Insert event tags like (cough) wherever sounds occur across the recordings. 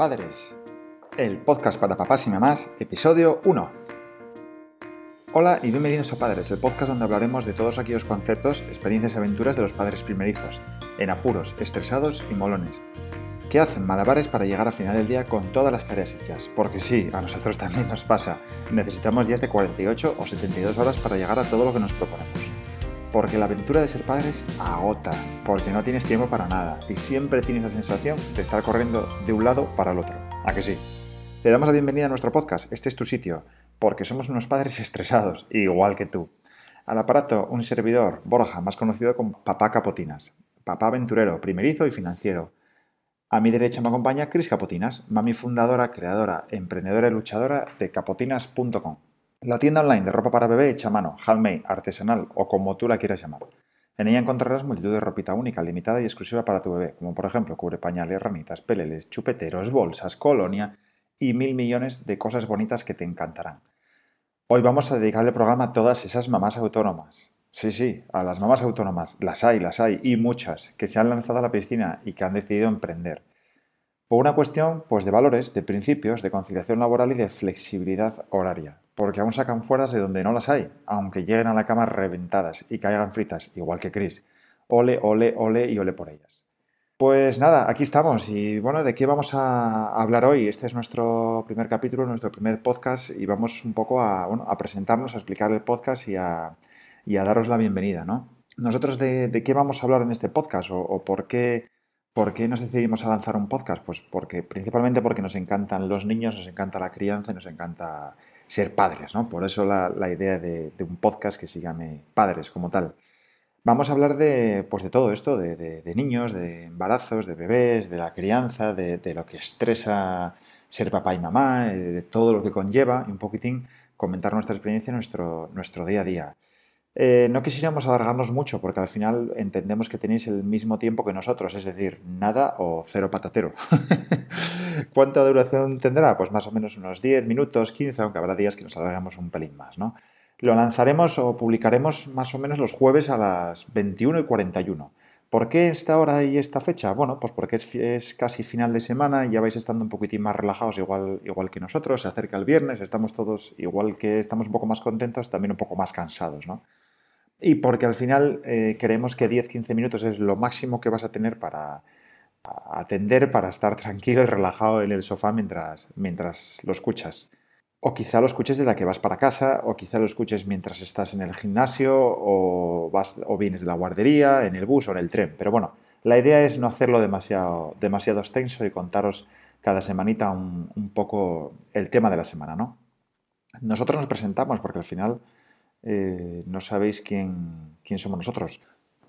Padres, el podcast para papás y mamás, episodio 1. Hola y bienvenidos a Padres, el podcast donde hablaremos de todos aquellos conceptos, experiencias y aventuras de los padres primerizos, en apuros, estresados y molones, que hacen malabares para llegar a final del día con todas las tareas hechas. Porque sí, a nosotros también nos pasa, necesitamos días de 48 o 72 horas para llegar a todo lo que nos proponemos. Porque la aventura de ser padres agota, porque no tienes tiempo para nada y siempre tienes la sensación de estar corriendo de un lado para el otro. ¿A que sí? Te damos la bienvenida a nuestro podcast, este es tu sitio, porque somos unos padres estresados, igual que tú. Al aparato, un servidor, Borja, más conocido como Papá Capotinas. Papá aventurero, primerizo y financiero. A mi derecha me acompaña Cris Capotinas, mami fundadora, creadora, emprendedora y luchadora de capotinas.com. La tienda online de ropa para bebé hecha a mano, handmade, artesanal o como tú la quieras llamar. En ella encontrarás multitud de ropita única, limitada y exclusiva para tu bebé, como por ejemplo cubre pañales, ranitas, peleles, chupeteros, bolsas, colonia y mil millones de cosas bonitas que te encantarán. Hoy vamos a dedicarle el programa a todas esas mamás autónomas. Sí, sí, a las mamás autónomas. Las hay, las hay, y muchas, que se han lanzado a la piscina y que han decidido emprender. Por una cuestión pues, de valores, de principios, de conciliación laboral y de flexibilidad horaria. Porque aún sacan fuerzas de donde no las hay, aunque lleguen a la cama reventadas y caigan fritas, igual que Chris. Ole, ole, ole y ole por ellas. Pues nada, aquí estamos. Y bueno, ¿de qué vamos a hablar hoy? Este es nuestro primer capítulo, nuestro primer podcast, y vamos un poco a, a presentarnos, a explicar el podcast y a, daros la bienvenida, ¿no? Nosotros de, qué vamos a hablar en este podcast o por qué ¿Por qué nos decidimos a lanzar un podcast? Pues porque, principalmente porque nos encantan los niños, nos encanta la crianza y nos encanta ser padres, ¿no? Por eso la, idea de, un podcast que se llame Padres como tal. Vamos a hablar de, pues de todo esto, de, niños, de embarazos, de bebés, de la crianza, de, lo que estresa ser papá y mamá, eh, de todo lo que conlleva y un poquitín comentar nuestra experiencia, nuestro, nuestro día a día. Eh, no quisiéramos alargarnos mucho porque al final entendemos que tenéis el mismo tiempo que nosotros, es decir, nada o cero patatero. (laughs) ¿Cuánta duración tendrá? Pues más o menos unos 10 minutos, 15, aunque habrá días que nos alargamos un pelín más, ¿no? Lo lanzaremos o publicaremos más o menos los jueves a las 21 y 41. ¿Por qué esta hora y esta fecha? Bueno, pues porque es, casi final de semana y ya vais estando un poquitín más relajados, igual, igual que nosotros. Se acerca el viernes, estamos todos, igual que estamos un poco más contentos, también un poco más cansados, ¿no? Y porque al final eh, creemos que 10-15 minutos es lo máximo que vas a tener para atender, para estar tranquilo y relajado en el sofá mientras, mientras lo escuchas. O quizá lo escuches de la que vas para casa, o quizá lo escuches mientras estás en el gimnasio, o, vas, o vienes de la guardería, en el bus o en el tren. Pero bueno, la idea es no hacerlo demasiado, demasiado extenso y contaros cada semanita un, poco el tema de la semana, ¿no? Nosotros nos presentamos porque al final eh, no sabéis quién, quién somos nosotros.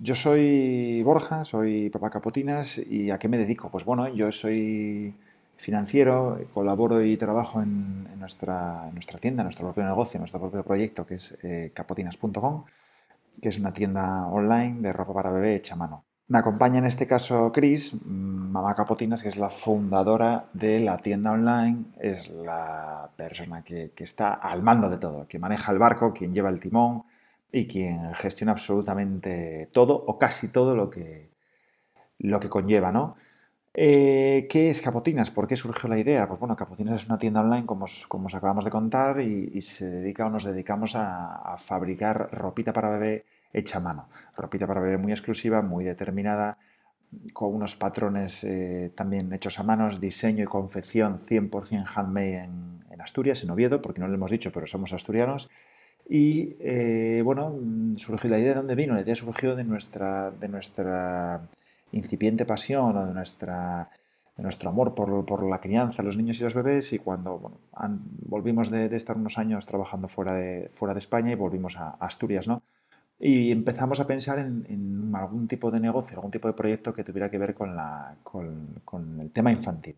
Yo soy Borja, soy papá Capotinas y ¿a qué me dedico? Pues bueno, yo soy financiero, colaboro y trabajo en, nuestra, nuestra, tienda, en nuestro propio negocio, en nuestro propio proyecto que es eh, capotinas.com, que es una tienda online de ropa para bebé hecha a mano. Me acompaña en este caso Chris, mamá Capotinas, que es la fundadora de la tienda online, es la persona que, que está al mando de todo, que maneja el barco, quien lleva el timón y quien gestiona absolutamente todo o casi todo lo que, lo que conlleva, ¿no? Eh, ¿Qué es Capotinas? ¿Por qué surgió la idea? Pues bueno, Capotinas es una tienda online, como os, como os acabamos de contar, y, se dedica o nos dedicamos a, fabricar ropita para bebé hecha a mano. Ropita para bebé muy exclusiva, muy determinada, con unos patrones eh, también hechos a manos, diseño y confección 100% handmade en, Asturias, en Oviedo, porque no lo hemos dicho, pero somos asturianos. Y eh, bueno, surgió la idea de dónde vino. La idea surgió de nuestra, de nuestra incipiente pasión o de, nuestra, de nuestro amor por, por, la crianza, los niños y los bebés y cuando bueno, volvimos de, estar unos años trabajando fuera de, fuera de España y volvimos a, Asturias, ¿no? Y empezamos a pensar en, algún tipo de negocio, algún tipo de proyecto que tuviera que ver con, la, con, con el tema infantil.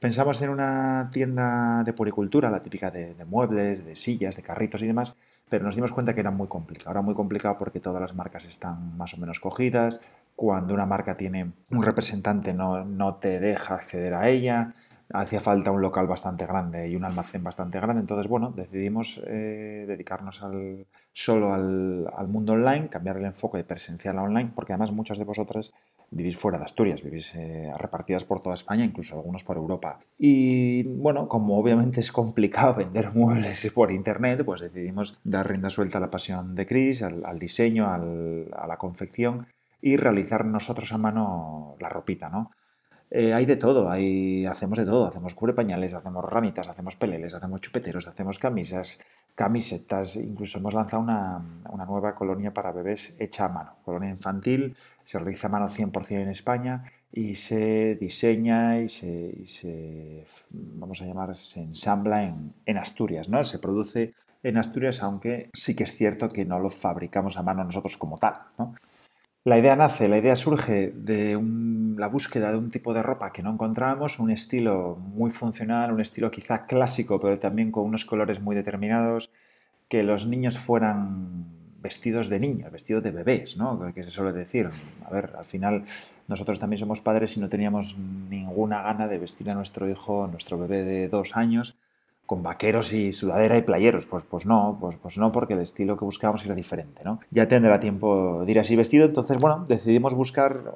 Pensamos en una tienda de puricultura, la típica de, de, muebles, de sillas, de carritos y demás, pero nos dimos cuenta que era muy complicado. Era muy complicado porque todas las marcas están más o menos cogidas, cuando una marca tiene un representante no, no te deja acceder a ella, hacía falta un local bastante grande y un almacén bastante grande, entonces bueno, decidimos eh, dedicarnos al, solo al, mundo online, cambiar el enfoque de presencial a online, porque además muchas de vosotras vivís fuera de Asturias, vivís eh, repartidas por toda España, incluso algunos por Europa. Y bueno, como obviamente es complicado (laughs) vender muebles por internet, pues decidimos dar rienda suelta a la pasión de Chris, al, diseño, al, a la confección y realizar nosotros a mano la ropita, ¿no? Eh, hay de todo, hay, hacemos de todo, hacemos cubre pañales, hacemos ramitas, hacemos peleles, hacemos chupeteros, hacemos camisas, camisetas, incluso hemos lanzado una, nueva colonia para bebés hecha a mano, colonia infantil, se realiza a mano 100% en España y se diseña y se, vamos a llamar, se ensambla en, en Asturias, ¿no? Se produce en Asturias, aunque sí que es cierto que no lo fabricamos a mano nosotros como tal, ¿no? La idea nace, la idea surge de la búsqueda de un tipo de ropa que no encontrábamos, un estilo muy funcional, un estilo quizá clásico, pero también con unos colores muy determinados, que los niños fueran vestidos de niños, vestidos de bebés, ¿no? Que se suele decir. A ver, al final nosotros también somos padres y no teníamos ninguna gana de vestir a nuestro hijo, nuestro bebé de dos años, con vaqueros y sudadera y playeros. Pues, pues no, pues, pues no, porque el estilo que buscábamos era diferente, ¿no? Ya tendrá tiempo de ir así vestido, entonces, bueno, decidimos buscar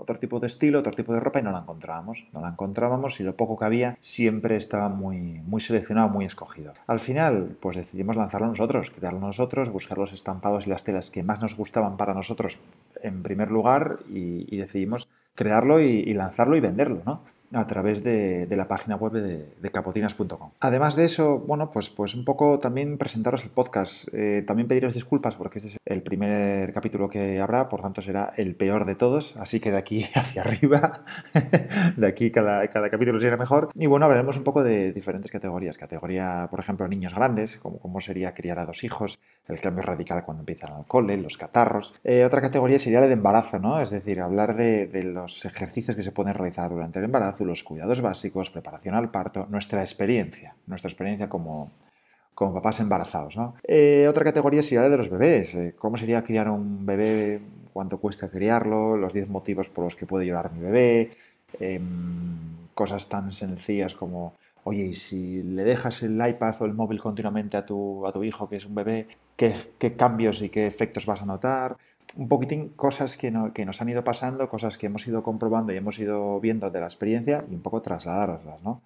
otro tipo de estilo, otro tipo de ropa y no la encontrábamos. No la encontrábamos y lo poco que había siempre estaba muy, muy seleccionado, muy escogido. Al final, pues decidimos lanzarlo nosotros, crearlo nosotros, buscar los estampados y las telas que más nos gustaban para nosotros en primer lugar y, decidimos crearlo y, y lanzarlo y venderlo, ¿no? A través de, la página web de, capotinas.com. Además de eso, bueno, pues, pues un poco también presentaros el podcast. Eh, también pediros disculpas porque este es el primer capítulo que habrá, por tanto será el peor de todos, así que de aquí (laughs) hacia arriba, de aquí cada, cada capítulo será mejor. Y bueno, hablaremos un poco de diferentes categorías. Categoría, por ejemplo, niños grandes, como cómo sería criar a dos hijos, el cambio radical cuando empiezan al cole, los catarros. Eh, otra categoría sería la de embarazo, ¿no? Es decir, hablar de, de los ejercicios que se pueden realizar durante el embarazo los cuidados básicos, preparación al parto, nuestra experiencia, nuestra experiencia como, como papás embarazados. Eh, otra categoría sería la de los bebés. Eh, ¿Cómo sería criar un bebé? ¿Cuánto cuesta criarlo? Los 10 motivos por los que puede llorar mi bebé. Em, cosas tan sencillas como, oye, y si le dejas el iPad o el móvil continuamente a tu, a tu hijo, que es un bebé, ¿qué, ¿qué cambios y qué efectos vas a notar? un poquitín cosas que, nos han ido pasando, cosas que hemos ido comprobando y hemos ido viendo de la experiencia y un poco trasladároslas, ¿no?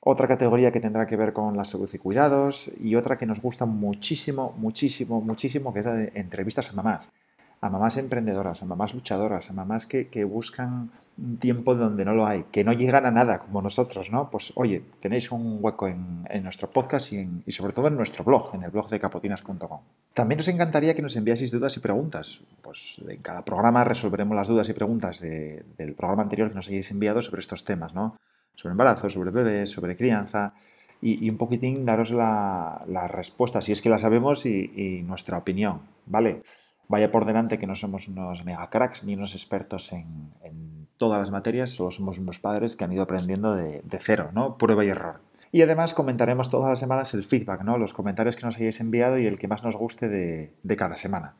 Otra categoría que tendrá que ver con la salud y cuidados y otra que nos gusta muchísimo, muchísimo, muchísimo, que es la de entrevistas a mamás a mamás emprendedoras, a mamás luchadoras, a mamás que, buscan un tiempo donde no lo hay, que no llegan a nada como nosotros, ¿no? Pues oye, tenéis un hueco en, nuestro podcast y, sobre todo en nuestro blog, en el blog de capotinas.com. También nos encantaría que nos enviaseis dudas y preguntas. Pues en cada programa resolveremos las dudas y preguntas del programa anterior que nos hayáis enviado sobre estos temas, ¿no? Sobre embarazo, sobre bebés, sobre crianza. Y, un poquitín daros la, respuesta, si es que la sabemos, y, y nuestra opinión, ¿vale? Vaya por delante que no somos unos mega cracks ni unos expertos en, todas las materias, solo somos unos padres que han ido aprendiendo de, cero, ¿no? Prueba y error. Y además comentaremos todas las semanas el feedback, ¿no? Los comentarios que nos hayáis enviado y el que más nos guste de, cada semana.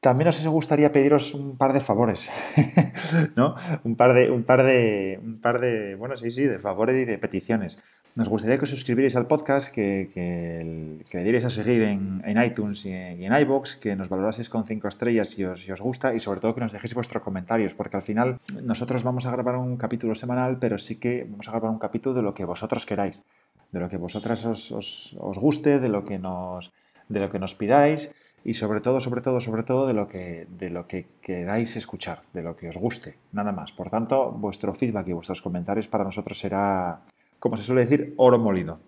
También os gustaría pediros un par de favores, (laughs) ¿no? Un par de, un par de, un par de, bueno, sí, sí, de favores y de peticiones. Nos gustaría que os suscribierais al podcast, que, que, le dierais a seguir en, iTunes y en, iBox, que nos valoraseis con cinco estrellas si os, si os gusta y sobre todo que nos dejéis vuestros comentarios, porque al final nosotros vamos a grabar un capítulo semanal, pero sí que vamos a grabar un capítulo de lo que vosotros queráis, de lo que vosotras os, os, os guste, de lo que nos, de lo que nos pidáis y sobre todo, sobre todo, sobre todo de lo que, de lo que queráis escuchar, de lo que os guste, nada más. Por tanto, vuestro feedback y vuestros comentarios para nosotros será, como se suele decir, oro molido.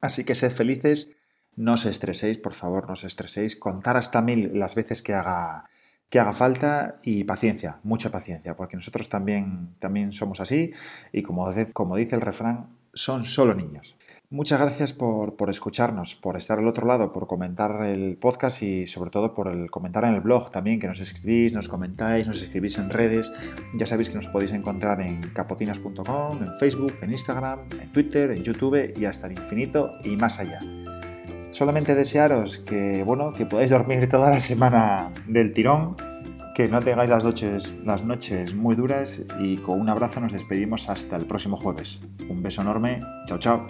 Así que sed felices, no os estreséis, por favor, no os estreséis, contar hasta mil las veces que haga, que haga falta y paciencia, mucha paciencia, porque nosotros también, también somos así y como, como dice el refrán, son solo niños. Muchas gracias por, escucharnos, por estar al otro lado, por comentar el podcast y sobre todo por el comentar en el blog también, que nos escribís, nos comentáis, nos escribís en redes. Ya sabéis que nos podéis encontrar en capotinas.com, en Facebook, en Instagram, en Twitter, en YouTube y hasta el infinito y más allá. Solamente desearos que, bueno, que podáis dormir toda la semana del tirón Que no tengáis las noches, las noches muy duras y con un abrazo nos despedimos hasta el próximo jueves. Un beso enorme. Chao, chao.